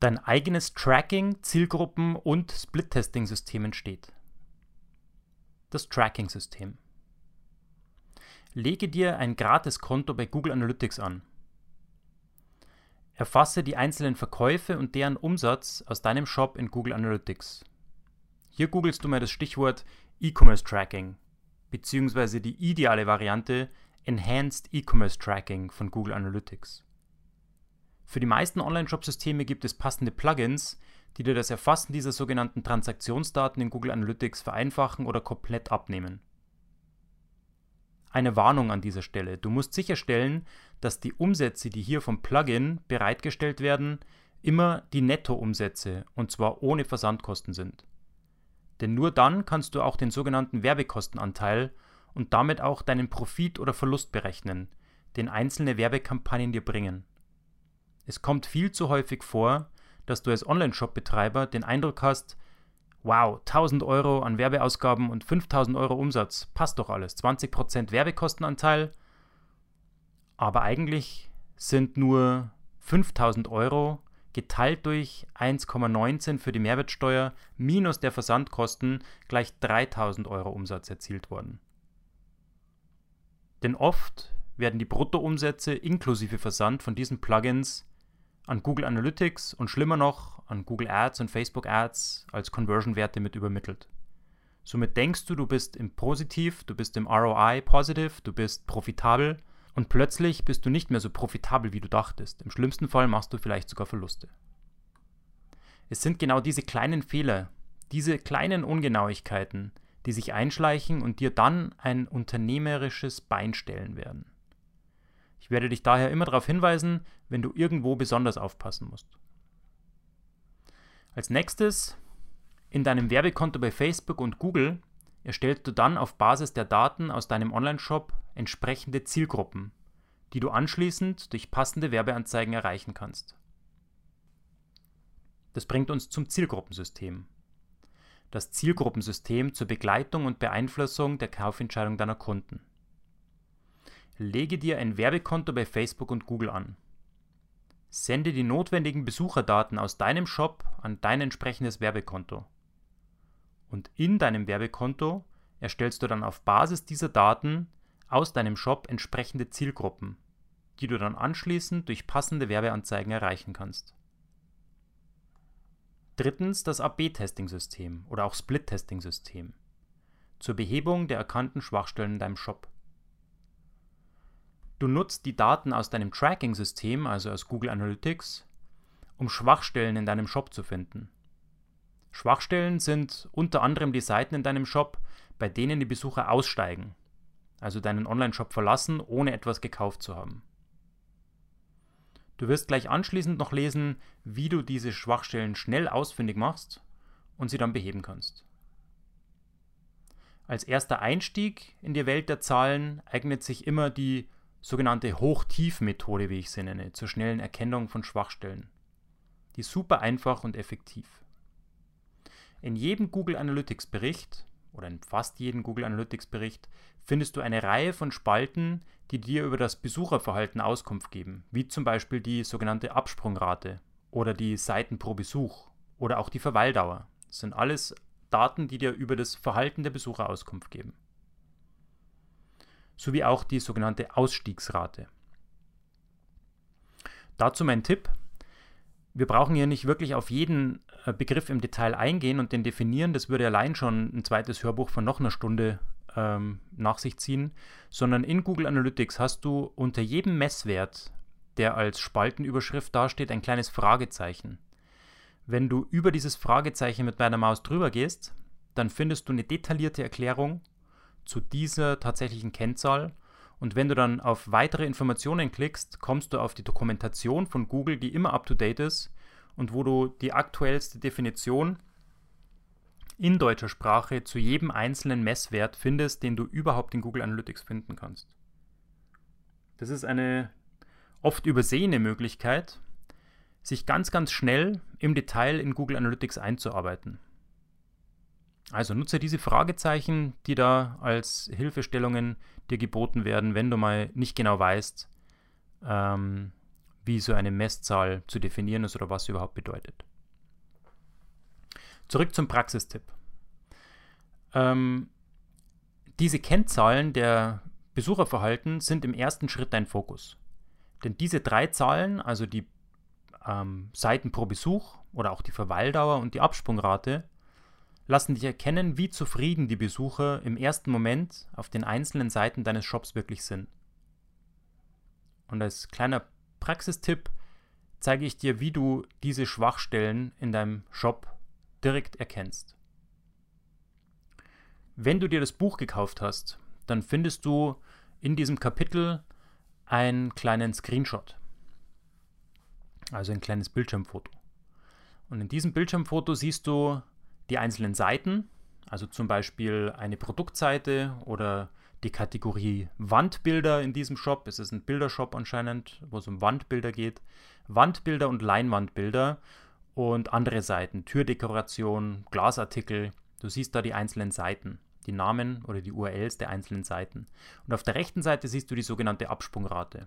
dein eigenes Tracking, Zielgruppen und Split-Testing-System entsteht. Das Tracking-System. Lege dir ein Gratis-Konto bei Google Analytics an. Erfasse die einzelnen Verkäufe und deren Umsatz aus deinem Shop in Google Analytics. Hier googelst du mal das Stichwort E-Commerce Tracking beziehungsweise die ideale Variante Enhanced E-Commerce Tracking von Google Analytics. Für die meisten Online-Shop-Systeme gibt es passende Plugins, die dir das Erfassen dieser sogenannten Transaktionsdaten in Google Analytics vereinfachen oder komplett abnehmen. Eine Warnung an dieser Stelle. Du musst sicherstellen, dass die Umsätze, die hier vom Plugin bereitgestellt werden, immer die Nettoumsätze und zwar ohne Versandkosten sind. Denn nur dann kannst du auch den sogenannten Werbekostenanteil und damit auch deinen Profit oder Verlust berechnen, den einzelne Werbekampagnen dir bringen. Es kommt viel zu häufig vor, dass du als Online-Shop-Betreiber den Eindruck hast, wow, 1000 Euro an Werbeausgaben und 5000 Euro Umsatz, passt doch alles, 20% Werbekostenanteil, aber eigentlich sind nur 5000 Euro geteilt durch 1,19 für die Mehrwertsteuer minus der Versandkosten gleich 3000 Euro Umsatz erzielt worden. Denn oft werden die Bruttoumsätze inklusive Versand von diesen Plugins an Google Analytics und schlimmer noch an Google Ads und Facebook Ads als Conversion-Werte mit übermittelt. Somit denkst du, du bist im Positiv, du bist im ROI positiv, du bist profitabel und plötzlich bist du nicht mehr so profitabel, wie du dachtest. Im schlimmsten Fall machst du vielleicht sogar Verluste. Es sind genau diese kleinen Fehler, diese kleinen Ungenauigkeiten, die sich einschleichen und dir dann ein unternehmerisches Bein stellen werden. Ich werde dich daher immer darauf hinweisen, wenn du irgendwo besonders aufpassen musst. Als nächstes, in deinem Werbekonto bei Facebook und Google erstellst du dann auf Basis der Daten aus deinem Online-Shop entsprechende Zielgruppen, die du anschließend durch passende Werbeanzeigen erreichen kannst. Das bringt uns zum Zielgruppensystem. Das Zielgruppensystem zur Begleitung und Beeinflussung der Kaufentscheidung deiner Kunden. Lege dir ein Werbekonto bei Facebook und Google an. Sende die notwendigen Besucherdaten aus deinem Shop an dein entsprechendes Werbekonto. Und in deinem Werbekonto erstellst du dann auf Basis dieser Daten aus deinem Shop entsprechende Zielgruppen, die du dann anschließend durch passende Werbeanzeigen erreichen kannst. Drittens das AB-Testing-System oder auch Split-Testing-System zur Behebung der erkannten Schwachstellen in deinem Shop. Du nutzt die Daten aus deinem Tracking-System, also aus Google Analytics, um Schwachstellen in deinem Shop zu finden. Schwachstellen sind unter anderem die Seiten in deinem Shop, bei denen die Besucher aussteigen, also deinen Online-Shop verlassen, ohne etwas gekauft zu haben. Du wirst gleich anschließend noch lesen, wie du diese Schwachstellen schnell ausfindig machst und sie dann beheben kannst. Als erster Einstieg in die Welt der Zahlen eignet sich immer die sogenannte Hoch-Tief-Methode, wie ich sie nenne, zur schnellen Erkennung von Schwachstellen. Die ist super einfach und effektiv. In jedem Google Analytics Bericht oder in fast jedem Google Analytics Bericht findest du eine Reihe von Spalten, die dir über das Besucherverhalten Auskunft geben, wie zum Beispiel die sogenannte Absprungrate oder die Seiten pro Besuch oder auch die Verweildauer. Das sind alles Daten, die dir über das Verhalten der Besucher Auskunft geben sowie auch die sogenannte Ausstiegsrate. Dazu mein Tipp. Wir brauchen hier nicht wirklich auf jeden äh, Begriff im Detail eingehen und den definieren. Das würde allein schon ein zweites Hörbuch von noch einer Stunde ähm, nach sich ziehen, sondern in Google Analytics hast du unter jedem Messwert, der als Spaltenüberschrift dasteht, ein kleines Fragezeichen. Wenn du über dieses Fragezeichen mit deiner Maus drüber gehst, dann findest du eine detaillierte Erklärung zu dieser tatsächlichen Kennzahl. Und wenn du dann auf weitere Informationen klickst, kommst du auf die Dokumentation von Google, die immer up-to-date ist und wo du die aktuellste Definition in deutscher Sprache zu jedem einzelnen Messwert findest, den du überhaupt in Google Analytics finden kannst. Das ist eine oft übersehene Möglichkeit, sich ganz, ganz schnell im Detail in Google Analytics einzuarbeiten. Also nutze diese Fragezeichen, die da als Hilfestellungen dir geboten werden, wenn du mal nicht genau weißt, ähm, wie so eine Messzahl zu definieren ist oder was sie überhaupt bedeutet. Zurück zum Praxistipp. Ähm, diese Kennzahlen der Besucherverhalten sind im ersten Schritt dein Fokus. Denn diese drei Zahlen, also die ähm, Seiten pro Besuch oder auch die Verweildauer und die Absprungrate, lassen dich erkennen, wie zufrieden die Besucher im ersten Moment auf den einzelnen Seiten deines Shops wirklich sind. Und als kleiner Praxistipp zeige ich dir, wie du diese Schwachstellen in deinem Shop direkt erkennst. Wenn du dir das Buch gekauft hast, dann findest du in diesem Kapitel einen kleinen Screenshot. Also ein kleines Bildschirmfoto. Und in diesem Bildschirmfoto siehst du die einzelnen Seiten, also zum Beispiel eine Produktseite oder die Kategorie Wandbilder in diesem Shop. Es ist ein Bildershop anscheinend, wo es um Wandbilder geht. Wandbilder und Leinwandbilder und andere Seiten, Türdekoration, Glasartikel. Du siehst da die einzelnen Seiten, die Namen oder die URLs der einzelnen Seiten. Und auf der rechten Seite siehst du die sogenannte Absprungrate.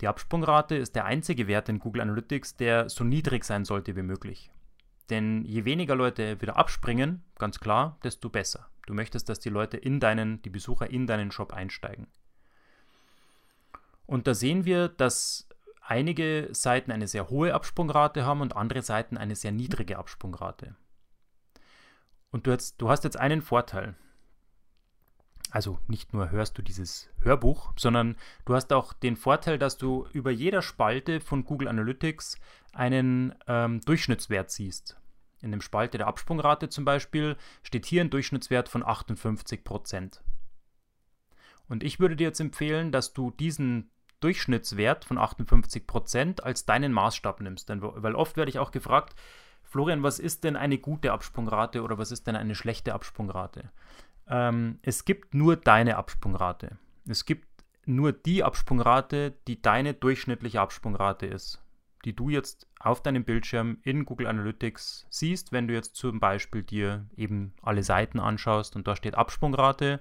Die Absprungrate ist der einzige Wert in Google Analytics, der so niedrig sein sollte wie möglich. Denn je weniger Leute wieder abspringen, ganz klar, desto besser. Du möchtest, dass die Leute in deinen, die Besucher in deinen Shop einsteigen. Und da sehen wir, dass einige Seiten eine sehr hohe Absprungrate haben und andere Seiten eine sehr niedrige Absprungrate. Und du hast, du hast jetzt einen Vorteil. Also nicht nur hörst du dieses Hörbuch, sondern du hast auch den Vorteil, dass du über jeder Spalte von Google Analytics einen ähm, Durchschnittswert siehst. In dem Spalte der Absprungrate zum Beispiel steht hier ein Durchschnittswert von 58% Und ich würde dir jetzt empfehlen, dass du diesen Durchschnittswert von 58% als deinen Maßstab nimmst. Denn, weil oft werde ich auch gefragt, Florian, was ist denn eine gute Absprungrate oder was ist denn eine schlechte Absprungrate? Ähm, es gibt nur deine Absprungrate. Es gibt nur die Absprungrate, die deine durchschnittliche Absprungrate ist die du jetzt auf deinem Bildschirm in Google Analytics siehst, wenn du jetzt zum Beispiel dir eben alle Seiten anschaust und da steht Absprungrate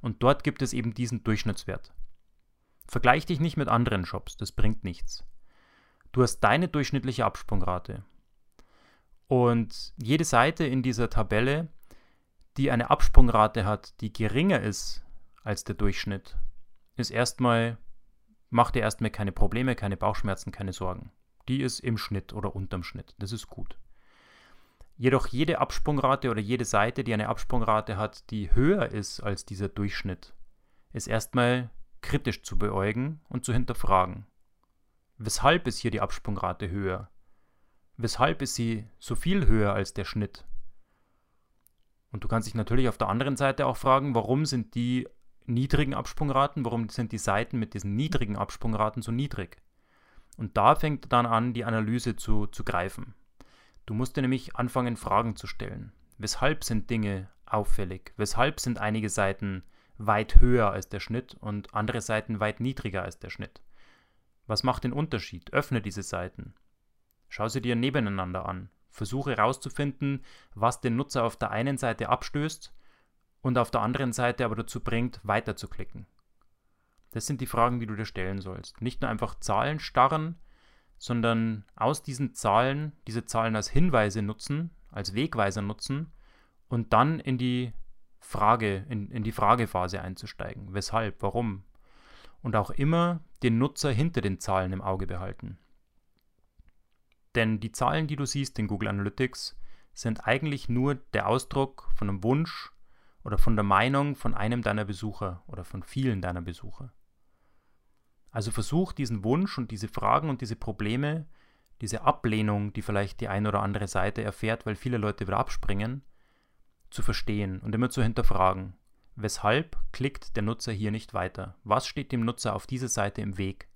und dort gibt es eben diesen Durchschnittswert. Vergleich dich nicht mit anderen Shops, das bringt nichts. Du hast deine durchschnittliche Absprungrate. Und jede Seite in dieser Tabelle, die eine Absprungrate hat, die geringer ist als der Durchschnitt, ist erstmal, macht dir erstmal keine Probleme, keine Bauchschmerzen, keine Sorgen die ist im Schnitt oder unterm Schnitt. Das ist gut. Jedoch jede Absprungrate oder jede Seite, die eine Absprungrate hat, die höher ist als dieser Durchschnitt, ist erstmal kritisch zu beäugen und zu hinterfragen. Weshalb ist hier die Absprungrate höher? Weshalb ist sie so viel höher als der Schnitt? Und du kannst dich natürlich auf der anderen Seite auch fragen, warum sind die niedrigen Absprungraten, warum sind die Seiten mit diesen niedrigen Absprungraten so niedrig? Und da fängt dann an, die Analyse zu, zu greifen. Du musst dir nämlich anfangen, Fragen zu stellen. Weshalb sind Dinge auffällig? Weshalb sind einige Seiten weit höher als der Schnitt und andere Seiten weit niedriger als der Schnitt? Was macht den Unterschied? Öffne diese Seiten. Schau sie dir nebeneinander an. Versuche herauszufinden, was den Nutzer auf der einen Seite abstößt und auf der anderen Seite aber dazu bringt, weiterzuklicken. Das sind die Fragen, die du dir stellen sollst. Nicht nur einfach Zahlen starren, sondern aus diesen Zahlen, diese Zahlen als Hinweise nutzen, als Wegweiser nutzen und dann in die Frage, in, in die Fragephase einzusteigen. Weshalb, warum? Und auch immer den Nutzer hinter den Zahlen im Auge behalten. Denn die Zahlen, die du siehst in Google Analytics, sind eigentlich nur der Ausdruck von einem Wunsch oder von der Meinung von einem deiner Besucher oder von vielen deiner Besucher. Also versuch diesen Wunsch und diese Fragen und diese Probleme, diese Ablehnung, die vielleicht die eine oder andere Seite erfährt, weil viele Leute wieder abspringen, zu verstehen und immer zu hinterfragen. Weshalb klickt der Nutzer hier nicht weiter? Was steht dem Nutzer auf dieser Seite im Weg?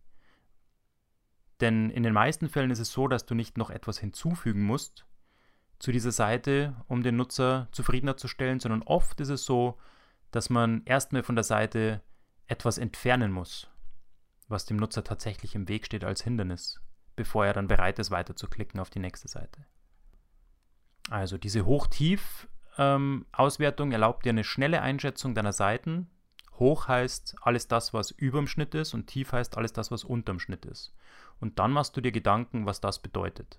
Denn in den meisten Fällen ist es so, dass du nicht noch etwas hinzufügen musst zu dieser Seite, um den Nutzer zufriedener zu stellen, sondern oft ist es so, dass man erstmal von der Seite etwas entfernen muss was dem Nutzer tatsächlich im Weg steht als Hindernis, bevor er dann bereit ist, weiter zu klicken auf die nächste Seite. Also diese Hoch-Tief-Auswertung ähm, erlaubt dir eine schnelle Einschätzung deiner Seiten. Hoch heißt alles das, was über dem Schnitt ist und tief heißt alles das, was unterm Schnitt ist. und dann machst du dir Gedanken, was das bedeutet.